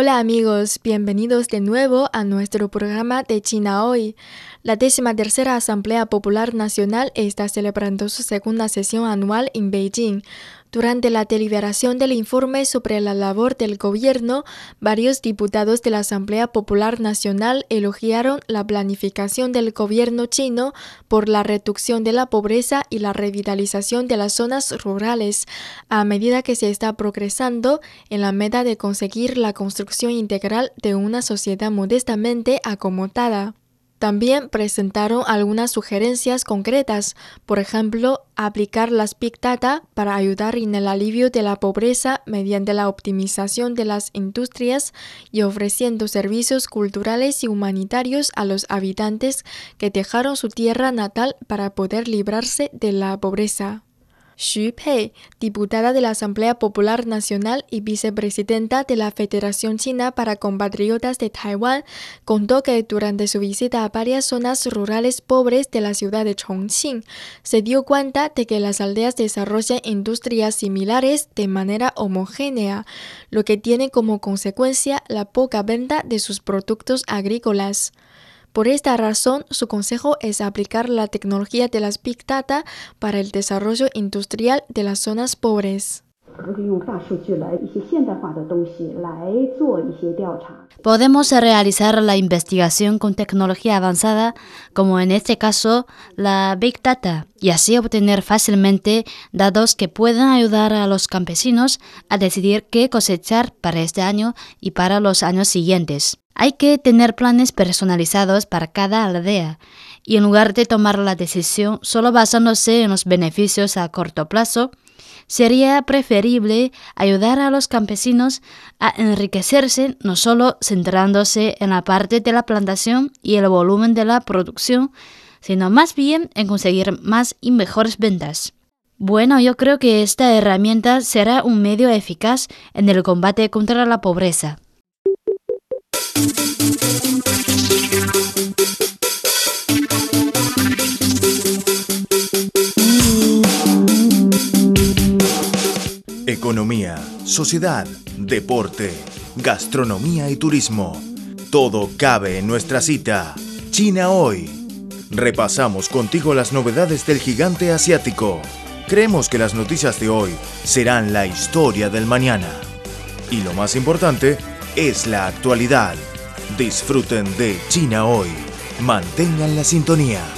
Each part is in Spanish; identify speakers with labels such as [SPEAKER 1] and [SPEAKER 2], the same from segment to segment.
[SPEAKER 1] Hola amigos, bienvenidos de nuevo a nuestro programa de China Hoy. La décima tercera Asamblea Popular Nacional está celebrando su segunda sesión anual en Beijing. Durante la deliberación del informe sobre la labor del gobierno, varios diputados de la Asamblea Popular Nacional elogiaron la planificación del gobierno chino por la reducción de la pobreza y la revitalización de las zonas rurales, a medida que se está progresando en la meta de conseguir la construcción integral de una sociedad modestamente acomodada. También presentaron algunas sugerencias concretas, por ejemplo, aplicar las Big Data para ayudar en el alivio de la pobreza mediante la optimización de las industrias y ofreciendo servicios culturales y humanitarios a los habitantes que dejaron su tierra natal para poder librarse de la pobreza. Xu Pei, diputada de la Asamblea Popular Nacional y vicepresidenta de la Federación China para Compatriotas de Taiwán, contó que durante su visita a varias zonas rurales pobres de la ciudad de Chongqing, se dio cuenta de que las aldeas desarrollan industrias similares de manera homogénea, lo que tiene como consecuencia la poca venta de sus productos agrícolas. Por esta razón, su consejo es aplicar la tecnología de las Big Data para el desarrollo industrial de las zonas pobres.
[SPEAKER 2] Podemos realizar la investigación con tecnología avanzada, como en este caso la Big Data, y así obtener fácilmente datos que puedan ayudar a los campesinos a decidir qué cosechar para este año y para los años siguientes. Hay que tener planes personalizados para cada aldea y en lugar de tomar la decisión solo basándose en los beneficios a corto plazo, sería preferible ayudar a los campesinos a enriquecerse no solo centrándose en la parte de la plantación y el volumen de la producción, sino más bien en conseguir más y mejores ventas. Bueno, yo creo que esta herramienta será un medio eficaz en el combate contra la pobreza.
[SPEAKER 3] Economía, sociedad, deporte, gastronomía y turismo. Todo cabe en nuestra cita. China hoy. Repasamos contigo las novedades del gigante asiático. Creemos que las noticias de hoy serán la historia del mañana. Y lo más importante es la actualidad. Disfruten de China hoy. Mantengan la sintonía.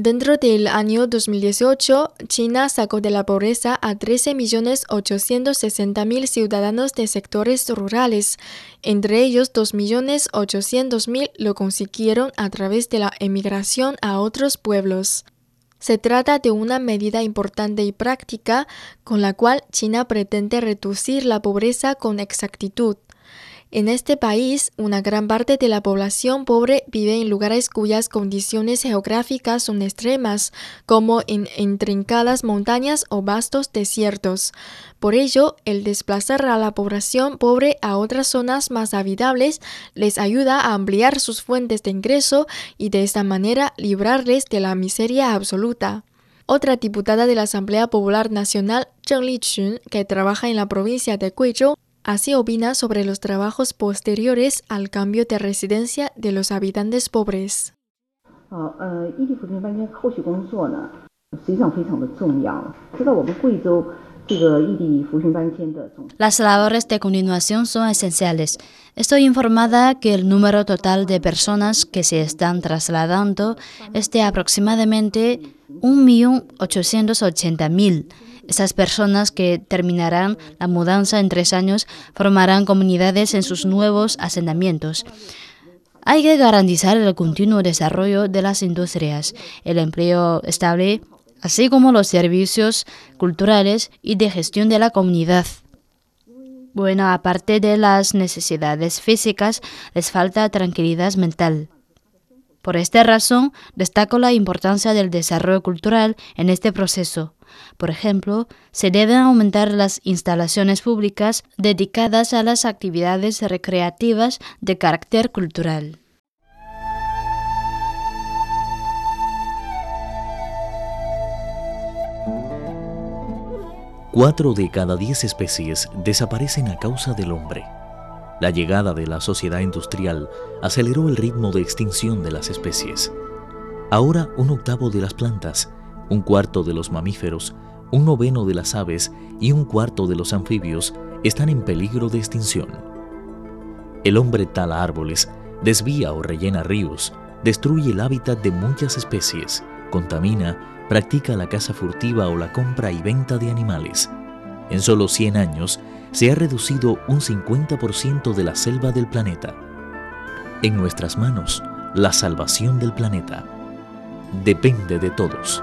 [SPEAKER 1] Dentro del año 2018, China sacó de la pobreza a 13.860.000 ciudadanos de sectores rurales. Entre ellos, 2.800.000 lo consiguieron a través de la emigración a otros pueblos. Se trata de una medida importante y práctica con la cual China pretende reducir la pobreza con exactitud. En este país, una gran parte de la población pobre vive en lugares cuyas condiciones geográficas son extremas, como en intrincadas montañas o vastos desiertos. Por ello, el desplazar a la población pobre a otras zonas más habitables les ayuda a ampliar sus fuentes de ingreso y de esta manera librarles de la miseria absoluta. Otra diputada de la Asamblea Popular Nacional, Zheng Liqun, que trabaja en la provincia de Guizhou, Así opina sobre los trabajos posteriores al cambio de residencia de los habitantes pobres.
[SPEAKER 2] Las labores de continuación son esenciales. Estoy informada que el número total de personas que se están trasladando es de aproximadamente 1.880.000 esas personas que terminarán la mudanza en tres años formarán comunidades en sus nuevos asentamientos. Hay que garantizar el continuo desarrollo de las industrias, el empleo estable, así como los servicios culturales y de gestión de la comunidad. Bueno, aparte de las necesidades físicas, les falta tranquilidad mental. Por esta razón, destaco la importancia del desarrollo cultural en este proceso. Por ejemplo, se deben aumentar las instalaciones públicas dedicadas a las actividades recreativas de carácter cultural.
[SPEAKER 4] Cuatro de cada diez especies desaparecen a causa del hombre. La llegada de la sociedad industrial aceleró el ritmo de extinción de las especies. Ahora un octavo de las plantas, un cuarto de los mamíferos, un noveno de las aves y un cuarto de los anfibios están en peligro de extinción. El hombre tala árboles, desvía o rellena ríos, destruye el hábitat de muchas especies, contamina, practica la caza furtiva o la compra y venta de animales. En solo 100 años, se ha reducido un 50% de la selva del planeta. En nuestras manos, la salvación del planeta depende de todos.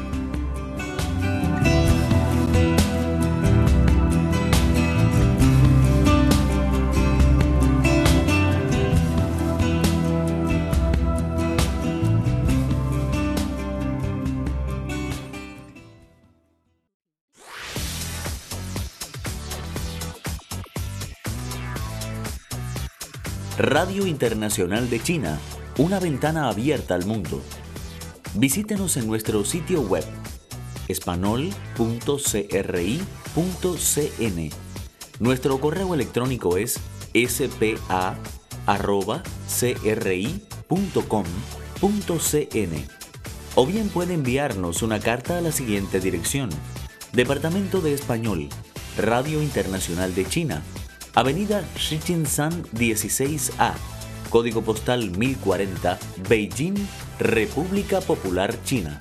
[SPEAKER 4] Radio Internacional de China, una ventana abierta al mundo. Visítenos en nuestro sitio web espanol.cri.cn. Nuestro correo electrónico es spa.cri.com.cn. O bien puede enviarnos una carta a la siguiente dirección. Departamento de Español, Radio Internacional de China, Avenida Shichinshan 16A, código postal 1040, Beijing, República Popular China.